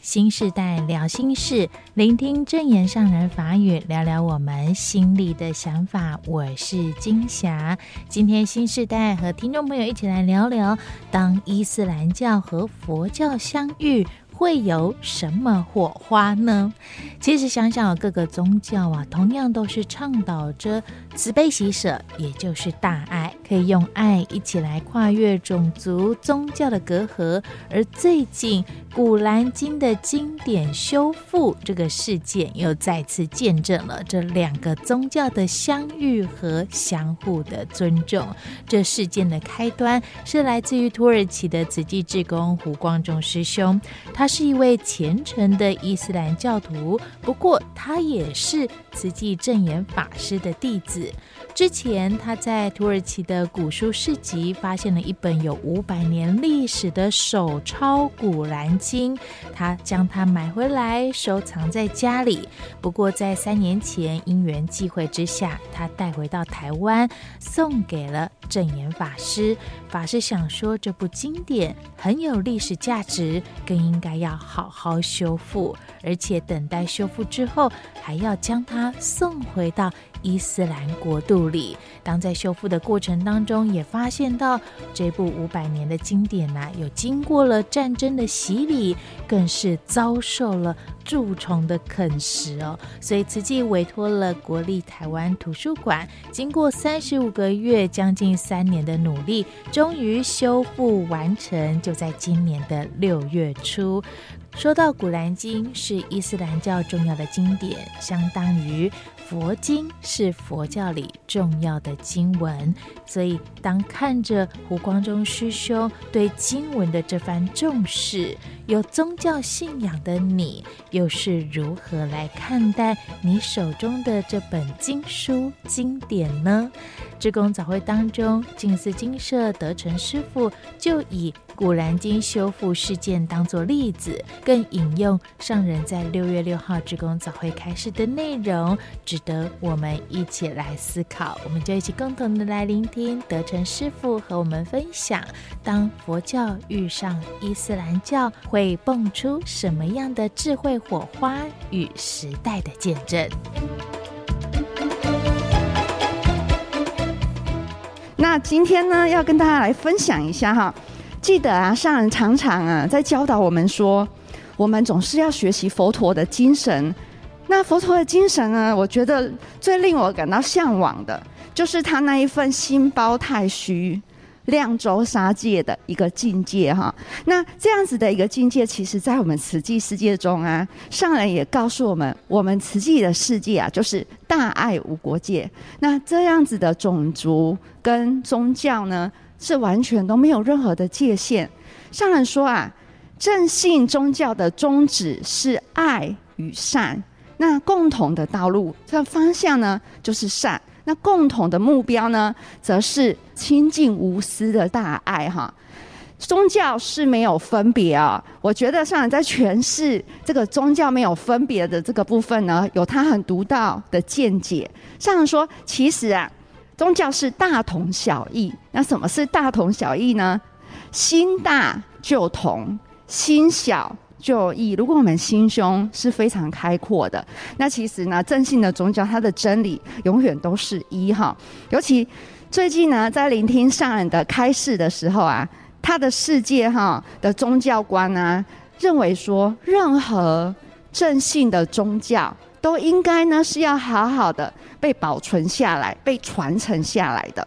新时代聊心事，聆听正言上人法语，聊聊我们心里的想法。我是金霞，今天新时代和听众朋友一起来聊聊，当伊斯兰教和佛教相遇，会有什么火花呢？其实想想，各个宗教啊，同样都是倡导着慈悲喜舍，也就是大爱，可以用爱一起来跨越种族、宗教的隔阂。而最近，《古兰经》的经典修复这个事件，又再次见证了这两个宗教的相遇和相互的尊重。这事件的开端是来自于土耳其的慈济志工胡光中师兄，他。是一位虔诚的伊斯兰教徒，不过他也是慈济正言法师的弟子。之前他在土耳其的古书市集发现了一本有五百年历史的手抄《古兰经》，他将它买回来收藏在家里。不过在三年前因缘际会之下，他带回到台湾，送给了正言法师。法师想说，这部经典很有历史价值，更应该要好好修复，而且等待修复之后，还要将它送回到伊斯兰国度里。当在修复的过程当中，也发现到这部五百年的经典呐、啊，有经过了战争的洗礼，更是遭受了蛀虫的啃食哦。所以慈济委托了国立台湾图书馆，经过三十五个月、将近三年的努力，终于修复完成，就在今年的六月初。说到《古兰经》是伊斯兰教重要的经典，相当于佛经是佛教里重要的经文，所以当看着胡光中师兄对经文的这番重视，有宗教信仰的你又是如何来看待你手中的这本经书经典呢？志工早会当中，静思精舍德成师傅就以《古兰经》修复事件当作例子，更引用上人在六月六号职工早会开始的内容，值得我们一起来思考。我们就一起共同的来聆听德成师父和我们分享：当佛教遇上伊斯兰教，会蹦出什么样的智慧火花与时代的见证？那今天呢，要跟大家来分享一下哈。记得啊，上人常常啊在教导我们说，我们总是要学习佛陀的精神。那佛陀的精神呢，我觉得最令我感到向往的，就是他那一份心包太虚。量周杀戒的一个境界哈，那这样子的一个境界，其实在我们慈济世界中啊，上人也告诉我们，我们慈济的世界啊，就是大爱无国界。那这样子的种族跟宗教呢，是完全都没有任何的界限。上人说啊，正信宗教的宗旨是爱与善，那共同的道路，这方向呢，就是善。那共同的目标呢，则是清净无私的大爱哈。宗教是没有分别啊，我觉得上人在诠释这个宗教没有分别的这个部分呢，有他很独到的见解。上人说，其实啊，宗教是大同小异。那什么是大同小异呢？心大就同，心小。就异，如果我们心胸是非常开阔的，那其实呢，正信的宗教它的真理永远都是一哈。尤其最近呢，在聆听上人的开示的时候啊，他的世界哈的宗教观呢，认为说，任何正信的宗教都应该呢是要好好的被保存下来、被传承下来的。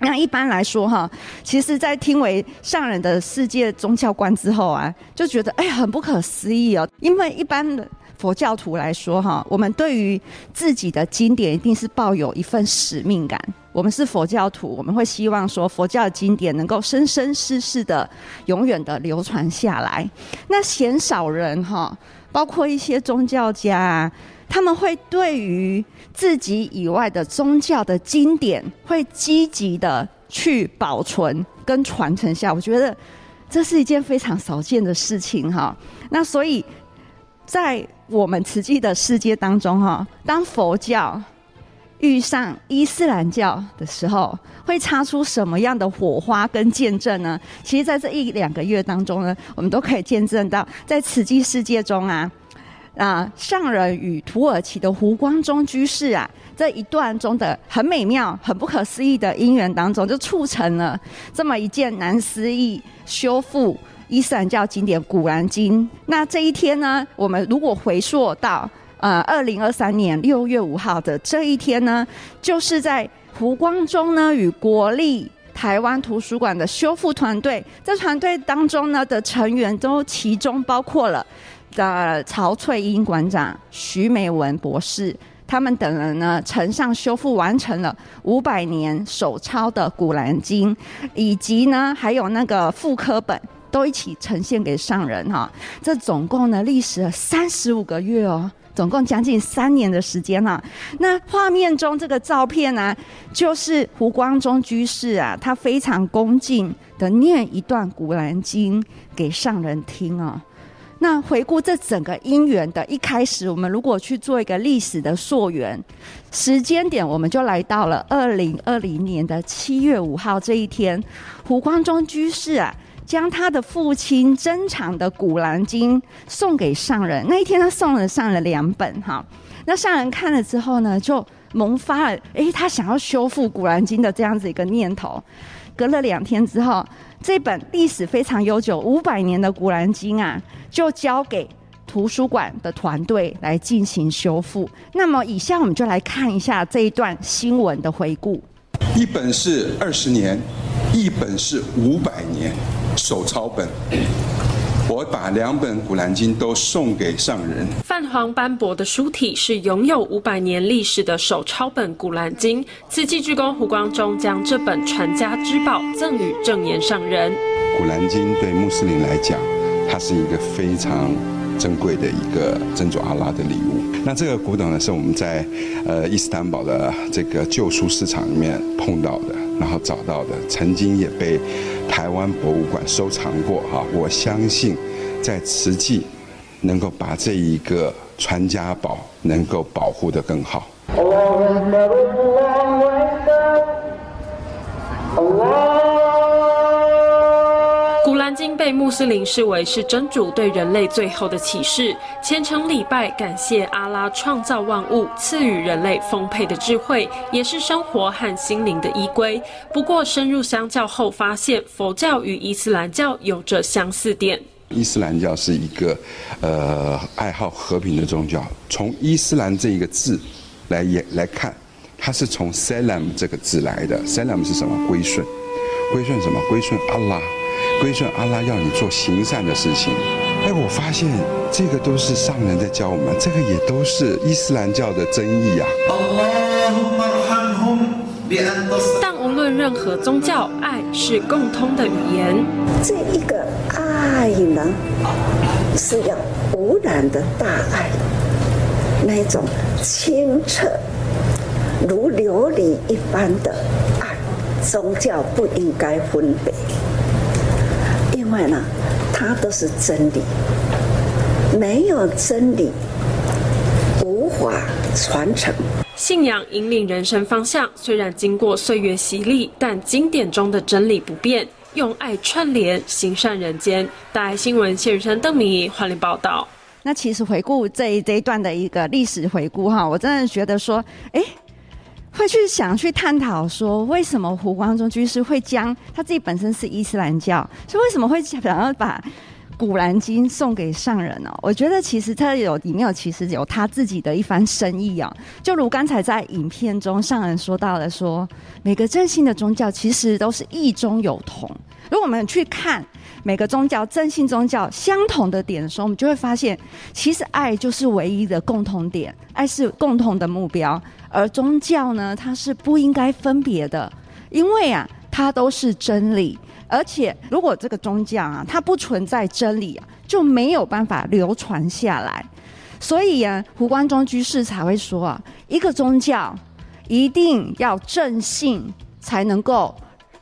那一般来说哈，其实，在听为上人的世界宗教观之后啊，就觉得哎，很不可思议哦。因为一般的佛教徒来说哈，我们对于自己的经典一定是抱有一份使命感。我们是佛教徒，我们会希望说佛教经典能够生生世世的、永远的流传下来。那鲜少人哈，包括一些宗教家啊。他们会对于自己以外的宗教的经典，会积极的去保存跟传承下。我觉得这是一件非常少见的事情哈。那所以在我们慈济的世界当中哈，当佛教遇上伊斯兰教的时候，会擦出什么样的火花跟见证呢？其实，在这一两个月当中呢，我们都可以见证到，在慈济世界中啊，啊，上人与土耳其的胡光中居士啊，这一段中的很美妙、很不可思议的因缘当中，就促成了这么一件难思议修复伊斯兰教经典《古兰经》。那这一天呢，我们如果回溯到。呃，二零二三年六月五号的这一天呢，就是在胡光中呢与国立台湾图书馆的修复团队，这团队当中呢的成员都其中包括了的曹翠英馆长、徐美文博士，他们等人呢呈上修复完成了五百年手抄的《古兰经》，以及呢还有那个复刻本都一起呈现给上人哈。这总共呢历时了三十五个月哦。总共将近三年的时间了。那画面中这个照片呢、就是胡光中居士啊，他非常恭敬的念一段《古兰经》给上人听哦。那回顾这整个因缘的一开始，我们如果去做一个历史的溯源，时间点我们就来到了二零二零年的七月五号这一天，胡光中居士啊。将他的父亲珍藏的《古兰经》送给上人。那一天，他送了上人两本哈。那上人看了之后呢，就萌发了哎，他想要修复《古兰经》的这样子一个念头。隔了两天之后，这本历史非常悠久、五百年的《古兰经》啊，就交给图书馆的团队来进行修复。那么，以下我们就来看一下这一段新闻的回顾。一本是二十年，一本是五百年。手抄本，我把两本《古兰经》都送给上人。泛黄斑驳的书体是拥有五百年历史的手抄本《古兰经》，慈济志工胡光中将这本传家之宝赠予正言上人。《古兰经》对穆斯林来讲，它是一个非常珍贵的一个真主阿拉的礼物。那这个古董呢，是我们在呃伊斯坦堡的这个旧书市场里面碰到的，然后找到的，曾经也被台湾博物馆收藏过哈。我相信，在瓷器能够把这一个传家宝能够保护得更好。古兰经被穆斯林视为是真主对人类最后的启示，虔诚礼拜，感谢阿拉创造万物，赐予人类丰沛的智慧，也是生活和心灵的依归。不过，深入相较后发现，佛教与伊斯兰教有着相似点。伊斯兰教是一个呃爱好和平的宗教。从伊斯兰这一个字来也来看，它是从 Salam 这个字来的。Salam 是什么？归顺，归顺什么？归顺阿拉。归顺阿拉要你做行善的事情，哎，我发现这个都是上人在教我们，这个也都是伊斯兰教的真义啊。但无论任何宗教，爱是共通的语言。这一个爱呢，是要无染的大爱，那种清澈如琉璃一般的爱，宗教不应该分别。另外呢，它都是真理，没有真理无法传承。信仰引领人生方向，虽然经过岁月洗礼，但经典中的真理不变，用爱串联，行善人间。大爱新闻谢宇琛、邓明仪欢迎报道。那其实回顾这一这一段的一个历史回顾哈，我真的觉得说，哎。会去想去探讨说，为什么胡光中居士会将他自己本身是伊斯兰教，所以为什么会想要把《古兰经》送给上人呢？我觉得其实他有里面有其实有他自己的一番深意啊。就如刚才在影片中上人说到了说，每个正信的宗教其实都是异中有同。如果我们去看每个宗教正信宗教相同的点的时候，我们就会发现，其实爱就是唯一的共同点，爱是共同的目标。而宗教呢，它是不应该分别的，因为啊，它都是真理。而且，如果这个宗教啊，它不存在真理啊，就没有办法流传下来。所以啊，胡光中居士才会说啊，一个宗教一定要正信，才能够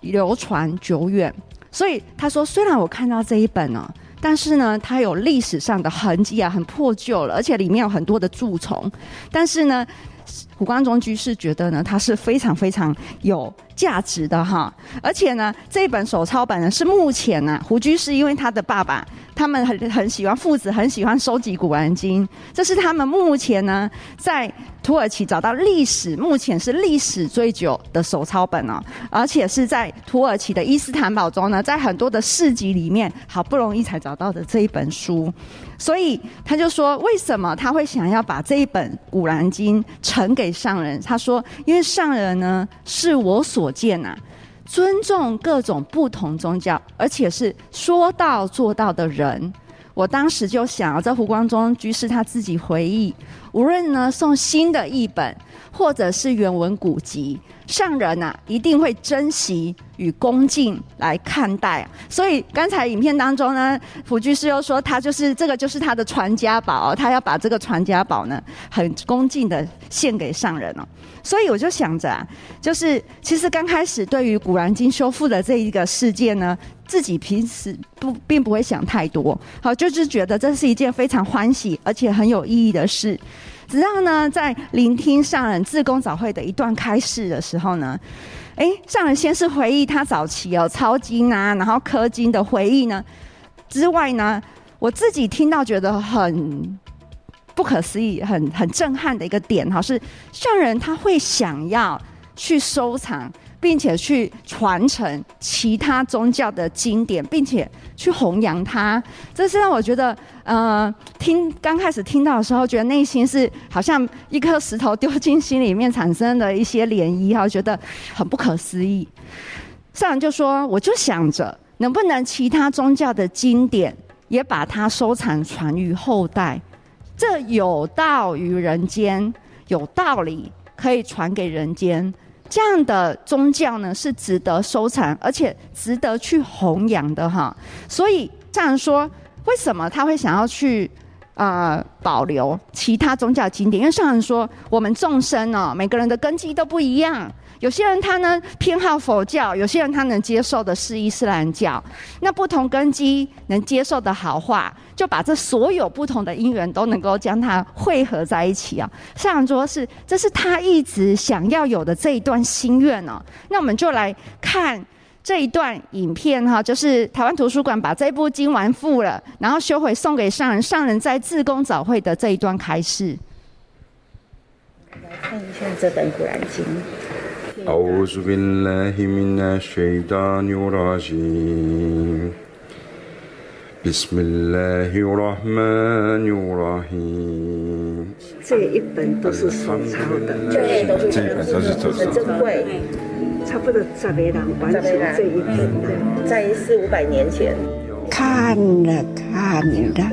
流传久远。所以他说，虽然我看到这一本呢、但是呢，它有历史上的痕迹啊，很破旧了，而且里面有很多的蛀虫。但是呢。胡光中居士觉得呢，它是非常非常有价值的哈。而且呢，这本手抄本呢是目前呢、胡居士因为他的爸爸。他们很很喜欢父子很喜欢收集《古兰经》，这是他们目前呢在土耳其找到历史，目前是历史最久的手抄本哦，而且是在土耳其的伊斯坦堡中呢，在很多的市集里面好不容易才找到的这一本书，所以他就说，为什么他会想要把这一本《古兰经》呈给上人？他说，因为上人呢是我所见呐、啊。尊重各种不同宗教，而且是说到做到的人。我当时就想，这胡光中居士他自己回忆，无论呢送新的译本，或者是原文古籍，上人呐、一定会珍惜与恭敬来看待。所以刚才影片当中呢，胡居士又说他就是这个就是他的传家宝，他要把这个传家宝呢很恭敬的献给上人哦。所以我就想着啊，就是其实刚开始对于《古兰经》修复的这一个事件呢，自己平时不并不会想太多，好，就是觉得这是一件非常欢喜而且很有意义的事。直到呢，在聆听上人志工早会的一段开示的时候呢，哎，上人先是回忆他早期哦抄经啊，然后刻经的回忆呢，之外呢，我自己听到觉得很。不可思议，很很震撼的一个点哈，是上人他会想要去收藏，并且去传承其他宗教的经典，并且去弘扬它。这是让我觉得，呃，听刚开始听到的时候，觉得内心是好像一颗石头丢进心里面，产生了一些涟漪哈，觉得很不可思议。上人就说，我就想着，能不能其他宗教的经典也把它收藏传于后代。这有道于人间，有道理可以传给人间。这样的宗教呢，是值得收藏，而且值得去弘扬的哈。所以这样说，为什么他会想要去啊、保留其他宗教经典？因为上人说，我们众生哦，每个人的根基都不一样。有些人他呢偏好佛教，有些人他能接受的是伊斯兰教。那不同根基能接受的好话，就把这所有不同的因缘都能够将它汇合在一起啊。上人说是，这是他一直想要有的这一段心愿哦。那我们就来看这一段影片哈，就是台湾图书馆把这部经完付了，然后修回送给上人，上人在志工早会的这一段开示。来看一下这本《古兰经》。أعوذ بالله من الشيطان الرجيم بسم الله الرحمن الرحيم 这一本都是手抄的，对，都是很珍贵，差不多十个人完成这一本，在四五百年前，看了看了，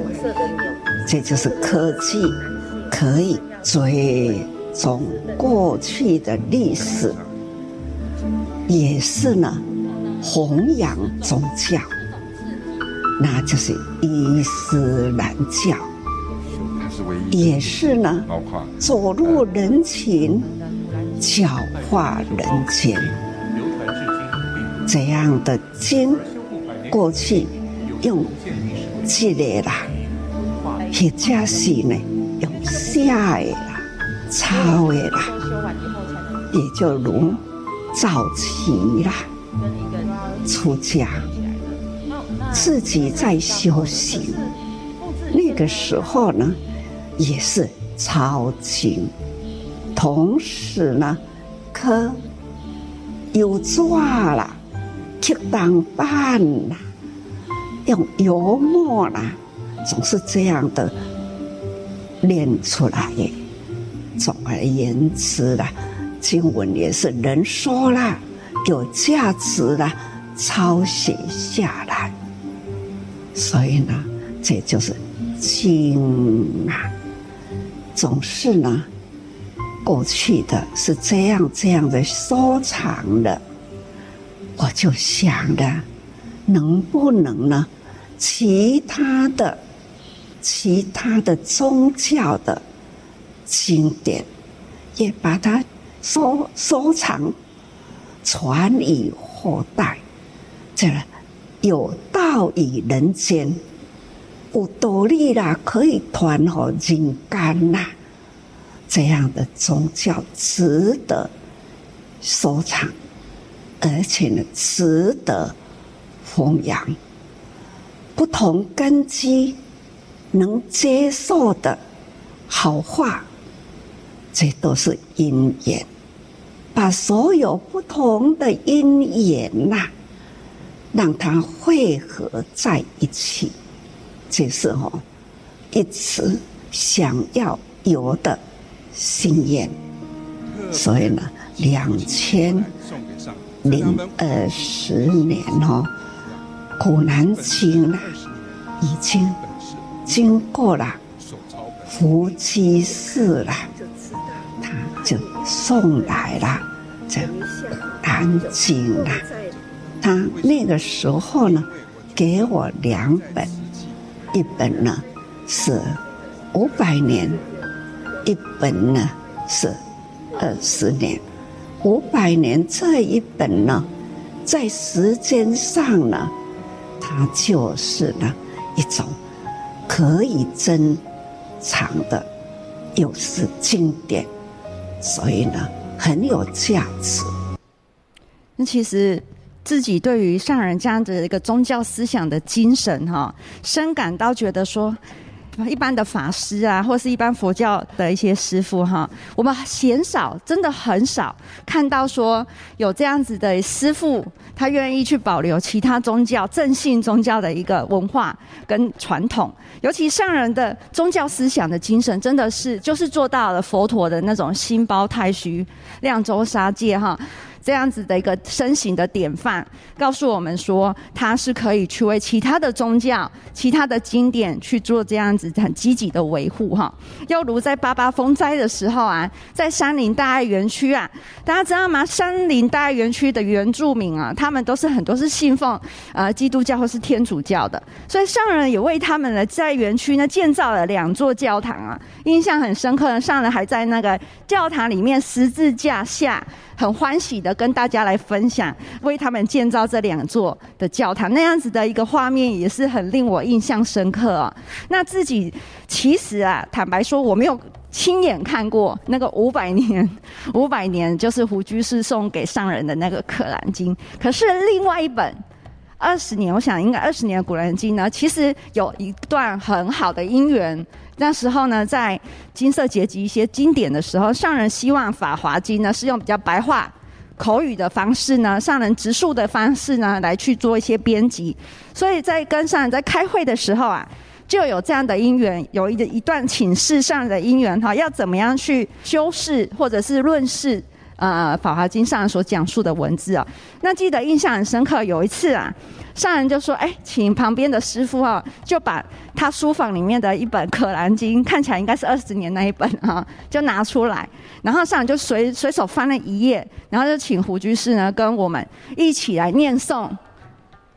这就是科技，可以追踪过去的历史。也是呢，弘扬宗教， 那就是伊斯兰教。也是呢，走入人群，教化人间。这样的经，过去用积累啦，或者是呢用下的啦、抄的啦，也就如。早期啦，出家，自己在修行。那个时候呢，也是抄经，同时呢，刻油纸啦，去当伴啦，用油墨啦，总是这样的练出来。总而言之啦。经文也是人说了，有价值的抄写下来，所以呢，这就是经啊。总是呢，过去的是这样这样的收藏的，我就想着，能不能呢，其他的、其他的宗教的经典，也把它。收收藏，传以后代，这有道于人间，有道理啦，可以传给人间啦。这样的宗教值得收藏，而且呢，值得弘扬。不同根基能接受的好话，这都是因缘。把所有不同的因缘呐，让它汇合在一起，这是哦，一直想要有的心愿。所以呢，两千零二十年哦，《古兰经》呢已经经过了伏击师了，他就送来了这《古兰经》了。他那个时候呢，给我两本，一本呢是五百年，一本呢是二十年。五百年这一本呢，在时间上呢，它就是呢一种可以珍藏的，又是经典，所以呢很有价值。那其实。自己对于上人这样的一个宗教思想的精神，哈，深感到觉得说，一般的法师啊，或是一般佛教的一些师父，哈，我们鲜少，真的很少看到说有这样子的师父，他愿意去保留其他宗教正信宗教的一个文化跟传统，尤其上人的宗教思想的精神，真的是就是做到了佛陀的那种心包太虚、量周杀戒，哈。这样子的一个身形的典范，告诉我们说，他是可以去为其他的宗教、其他的经典去做这样子很积极的维护哈。又如在八八风灾的时候啊，在山林大爱园区啊，大家知道吗？山林大爱园区的原住民啊，他们都是很多是信奉呃基督教或是天主教的，所以上人也为他们呢在园区呢建造了两座教堂啊，印象很深刻的。上人还在那个教堂里面十字架下。很欢喜的跟大家来分享，为他们建造这两座的教堂，那样子的一个画面也是很令我印象深刻啊。那自己其实啊，坦白说，我没有亲眼看过那个五百年，五百年就是胡居士送给上人的那个《可兰经》，可是另外一本二十年，我想应该二十年《古兰经》呢，其实有一段很好的因缘。那时候呢，在金色结集一些经典的时候，上人希望《法华经》呢是用比较白话口语的方式呢，上人直述的方式呢来去做一些编辑。所以在跟上人在开会的时候啊，就有这样的因缘，有一个一段请示上人的因缘哈，要怎么样去修饰或者是论事呃《法华经》上人所讲述的文字啊？那记得印象很深刻，有一次啊。上人就说：“哎，请旁边的师父啊，就把他书房里面的一本《可兰经》，看起来应该是二十年那一本啊，就拿出来。然后上人就随随手翻了一页，然后就请胡居士呢跟我们一起来念诵《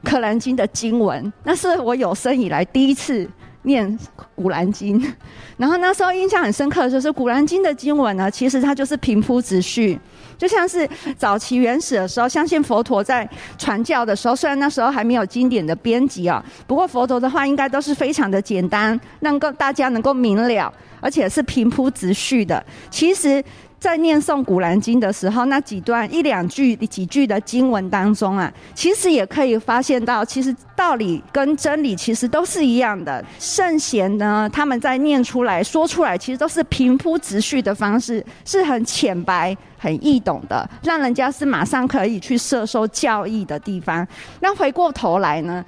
可兰经》的经文。那是我有生以来第一次念《古兰经》。然后那时候印象很深刻的就是《古兰经》的经文呢，其实它就是平铺直叙。”就像是早期原始的时候，相信佛陀在传教的时候，虽然那时候还没有经典的编辑啊，不过佛陀的话应该都是非常的简单，能够大家能够明了，而且是平铺直叙的。其实。在念诵《古兰经》的时候，那几段一两句、几句的经文当中啊，其实也可以发现到，其实道理跟真理其实都是一样的。圣贤呢，他们在念出来说出来，其实都是平铺直叙的方式，是很浅白、很易懂的，让人家是马上可以去摄收教义的地方。那回过头来呢，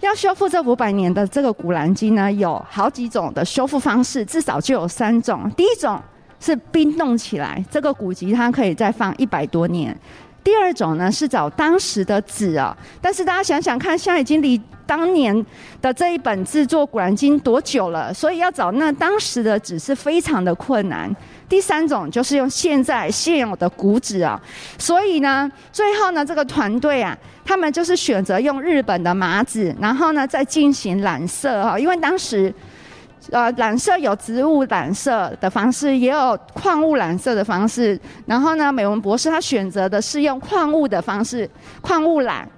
要修复这五百年的这个《古兰经》呢，有好几种的修复方式，至少就有三种。第一种。是冰冻起来，这个古籍它可以再放一百多年。第二种呢是找当时的纸啊，但是大家想想看，现在已经离当年的这一本制作《古兰经》多久了？所以要找那当时的纸是非常的困难。第三种就是用现在现有的古纸啊，所以呢，最后呢这个团队啊，他们就是选择用日本的麻纸，然后呢再进行染色哈，因为当时。呃，染色有植物染色的方式，也有矿物染色的方式。然后呢，美文博士他选择的是用矿物的方式，矿物染，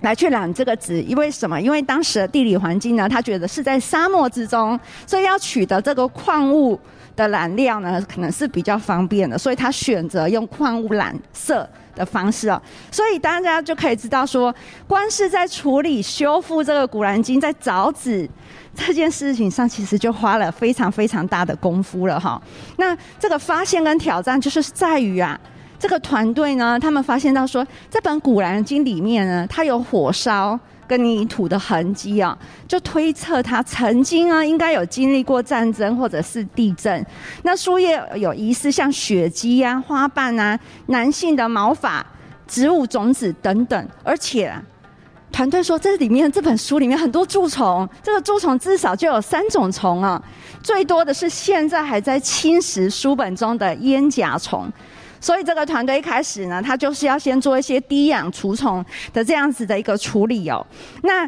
来去染这个纸，因为什么？因为当时的地理环境呢，他觉得是在沙漠之中，所以要取得这个矿物的染料呢，可能是比较方便的，所以他选择用矿物染色的方式哦。所以大家就可以知道说，光是在处理修复这个古兰经，在找纸这件事情上，其实就花了非常非常大的功夫了哈。那这个发现跟挑战就是在于啊。这个团队呢，他们发现到说，这本《古兰经》里面呢，它有火烧跟泥土的痕迹啊，就推测它曾经啊，应该有经历过战争或者是地震。那树叶有疑似像血迹啊、花瓣啊、男性的毛发、植物种子等等，而且啊，团队说这里面这本书里面很多蛀虫，这个蛀虫至少就有三种虫啊，最多的是现在还在侵蚀书本中的烟甲虫。所以这个团队一开始呢，他就是要先做一些低氧除虫的这样子的一个处理哦。那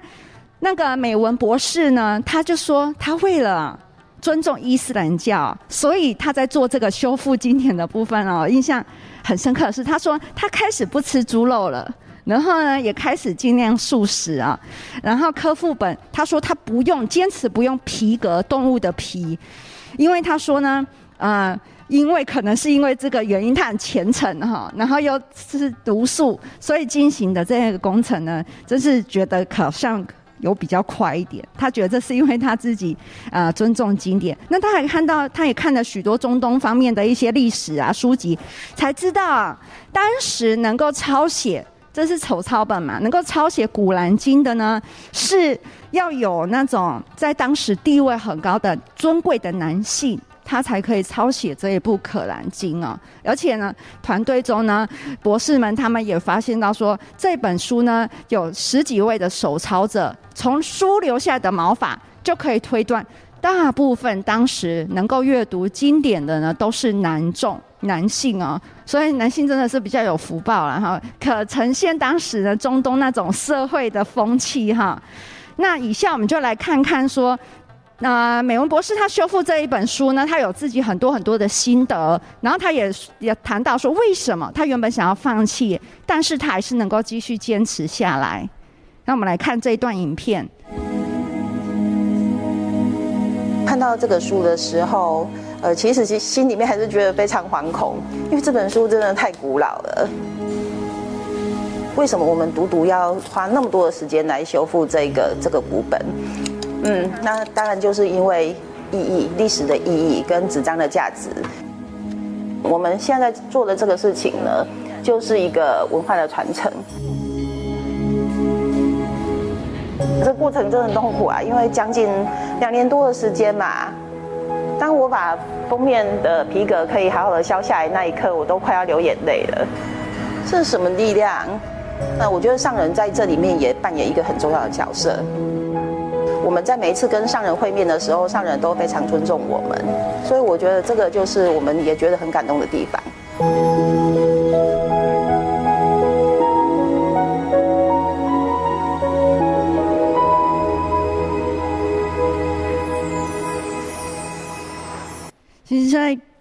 那个美文博士呢，他就说他为了尊重伊斯兰教，所以他在做这个修复经典的部分哦。印象很深刻的是，他说他开始不吃猪肉了，然后呢也开始尽量素食啊。然后科副本他说他不用坚持不用皮革动物的皮，因为他说呢，呃。因为可能是因为这个原因，他很虔诚哈，然后又是毒素，所以进行的这个工程呢，真是觉得好像有比较快一点。他觉得这是因为他自己啊、尊重经典。那他还看到，他也看了许多中东方面的一些历史啊书籍，才知道啊，当时能够抄写，这是手抄本嘛，能够抄写《古兰经》的呢，是要有那种在当时地位很高的尊贵的男性。他才可以抄写这一部《可兰经》哦，而且呢，团队中呢，博士们他们也发现到说，这本书呢有十几位的手抄者，从书留下的毛发就可以推断，大部分当时能够阅读经典的呢都是男众、男性哦，所以男性真的是比较有福报了哈，可呈现当时的中东那种社会的风气哈。那以下我们就来看看说。那美文博士他修复这一本书呢，他有自己很多很多的心得，然后他也也谈到说，为什么他原本想要放弃，但是他还是能够继续坚持下来。那我们来看这一段影片。看到这个书的时候，呃，其实其心里面还是觉得非常惶恐，因为这本书真的太古老了。为什么我们独独要花那么多的时间来修复这个这个古本？嗯，那当然就是因为意义、历史的意义跟纸张的价值。我们现在做的这个事情呢，就是一个文化的传承。这过程真的很痛苦啊，因为将近两年多的时间嘛。当我把封面的皮革可以好好的削下来那一刻，我都快要流眼泪了。这是什么力量？那我觉得上人在这里面也扮演一个很重要的角色。我们在每一次跟上人会面的时候，上人都非常尊重我们，所以我觉得这个就是我们也觉得很感动的地方。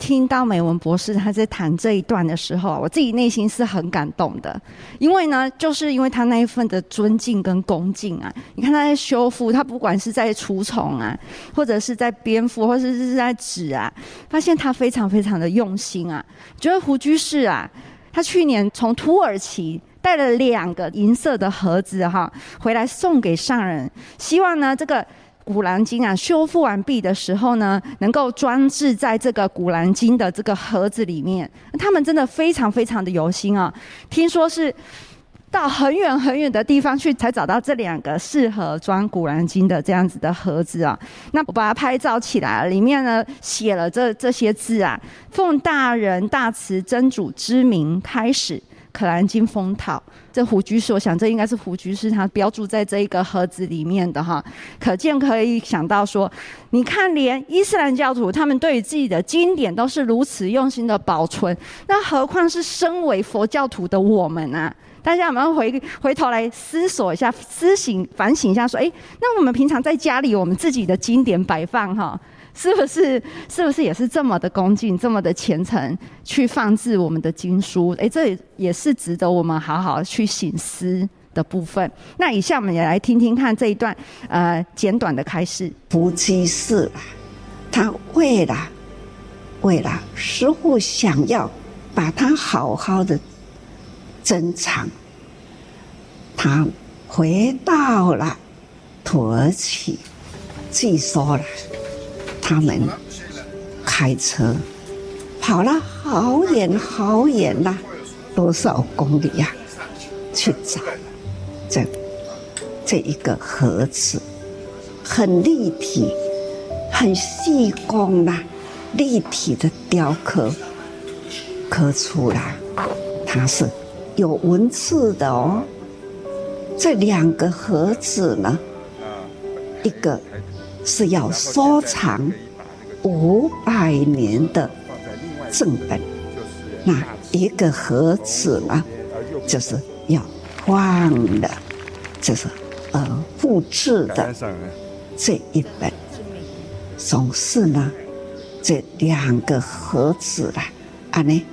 听到美文博士他在谈这一段的时候，我自己内心是很感动的，因为呢，就是因为他那一份的尊敬跟恭敬啊。你看他在修复，他不管是在除虫啊，或者是在蝙蝠，或者是在纸啊，发现他非常非常的用心啊。觉得胡居士啊，他去年从土耳其带了两个银色的盒子哈，回来送给上人，希望呢这个。古兰经啊，修复完毕的时候呢，能够装置在这个古兰经的这个盒子里面。他们真的非常非常的有心啊！听说是到很远很远的地方去，才找到这两个适合装古兰经的这样子的盒子啊。那我把它拍照起来，里面呢写了这这些字啊：奉大人大慈真主之名开始。可兰经封套，这胡居士，我想这应该是胡居士他标注在这一个盒子里面的哈，可见可以想到说，你看连伊斯兰教徒他们对于自己的经典都是如此用心的保存，那何况是身为佛教徒的我们啊？大家有没有回回头来思索一下、思醒反省一下，说，诶，那我们平常在家里我们自己的经典摆放哈？是不是是不是也是这么的恭敬，这么的虔诚去放置我们的经书？诶，这也是值得我们好好去省思的部分。那以下我们也来听听看这一段呃简短的开示。伏击室，他为了为了师父想要把他好好的珍藏，他回到了土耳其，据说了他们开车跑了好远好远呐，多少公里呀？去找这这一个盒子，很立体，很细工呐，立体的雕刻刻出来，它是有文字的哦。这两个盒子呢，一个是要收藏五百年的正本，那一个盒子呢，就是。要换的，就是呃复制的这一本，总是呢这两个盒子啦，啊呢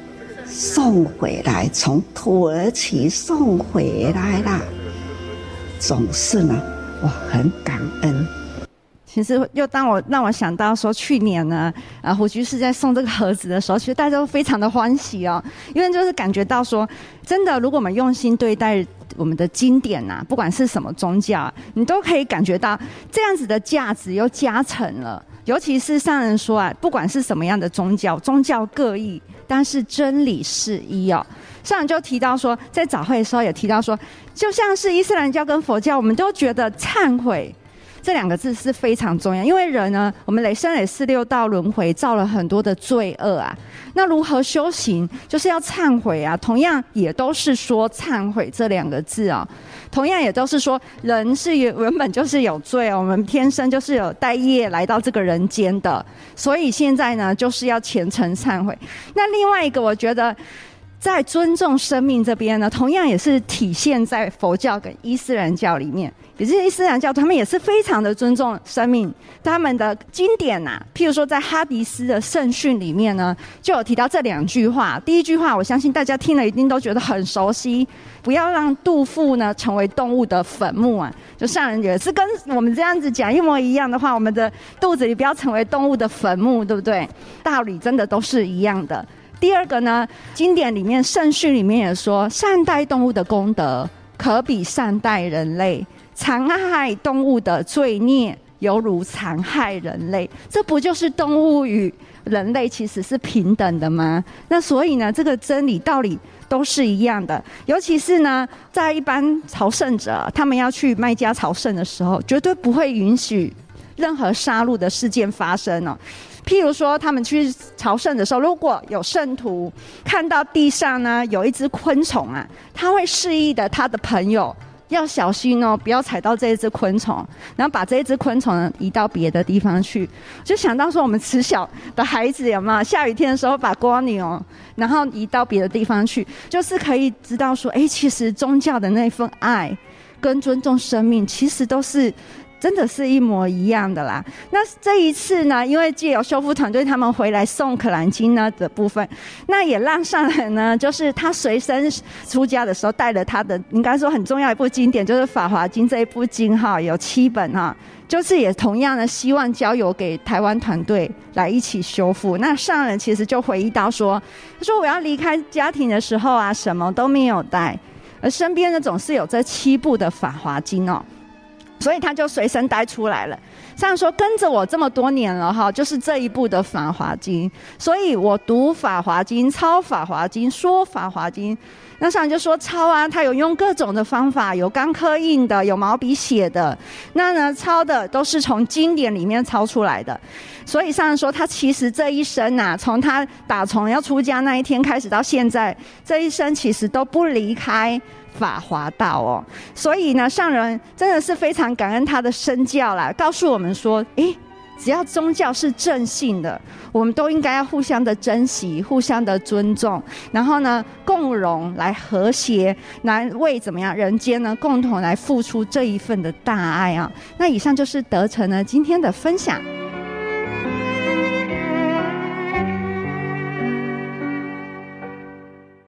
送回来，从土耳其送回来啦，总是呢我很感恩。其实又当我让我想到说，去年呢，啊胡居士在送这个盒子的时候，其实大家都非常的欢喜哦，因为就是感觉到说，真的，如果我们用心对待我们的经典呐、啊，不管是什么宗教，你都可以感觉到这样子的价值又加成了。尤其是上人说啊，不管是什么样的宗教，宗教各异，但是真理是一哦。上人就提到说，在早会的时候也提到说，就像是伊斯兰教跟佛教，我们都觉得忏悔。这两个字是非常重要，因为人呢，我们累生累世六道轮回，造了很多的罪恶啊。那如何修行，就是要忏悔啊。同样也都是说忏悔这两个字啊，同样也都是说人是原本就是有罪，我们天生就是有带业来到这个人间的，所以现在呢，就是要虔诚忏悔。那另外一个，我觉得。在尊重生命这边呢，同样也是体现在佛教跟伊斯兰教里面。也是伊斯兰教，他们也是非常的尊重生命。他们的经典呐、譬如说在哈迪斯的圣训里面呢，就有提到这两句话。第一句话，我相信大家听了一定都觉得很熟悉：不要让肚腹呢成为动物的坟墓啊！就上人也是跟我们这样子讲一模一样的话，我们的肚子里不要成为动物的坟墓，对不对？道理真的都是一样的。第二个呢，经典里面圣训里面也说，善待动物的功德可比善待人类，残害动物的罪孽犹如残害人类。这不就是动物与人类其实是平等的吗？那所以呢，这个真理道理都是一样的。尤其是呢，在一般朝圣者他们要去麦加朝圣的时候，绝对不会允许任何杀戮的事件发生哦。譬如说，他们去朝圣的时候，如果有圣徒看到地上呢有一只昆虫啊，他会示意的他的朋友要小心哦，不要踩到这一只昆虫，然后把这一只昆虫移到别的地方去。就想到说，我们慈小的孩子有没有下雨天的时候把蜗牛，然后移到别的地方去，就是可以知道说，哎，其实宗教的那份爱跟尊重生命，其实都是。真的是一模一样的啦。那这一次呢，因为借由修复团队他们回来送《可兰经》呢的部分，那也让上人呢，就是他随身出家的时候带了他的，应该说很重要一部经典，就是《法华经》这一部经哈，有七本哈，就是也同样的希望交由给台湾团队来一起修复。那上人其实就回忆到说，他说我要离开家庭的时候啊，什么都没有带，而身边呢总是有这七部的《法华经》哦。所以他就随身带出来了。上人说跟着我这么多年了哈，就是这一部的《法华经》，所以我读《法华经》、抄《法华经》、说《法华经》。那上人就说抄啊，他有用各种的方法，有钢刻印的，有毛笔写的。那呢，抄的都是从经典里面抄出来的。所以上人说，他其实这一生呐、啊，从他打从要出家那一天开始到现在，这一生其实都不离开。法华道哦，所以呢，上人真的是非常感恩他的身教啦，告诉我们说，诶，只要宗教是正信的，我们都应该要互相的珍惜，互相的尊重，然后呢，共荣来和谐，来为怎么样人间呢，共同来付出这一份的大爱啊。那以上就是德成呢今天的分享。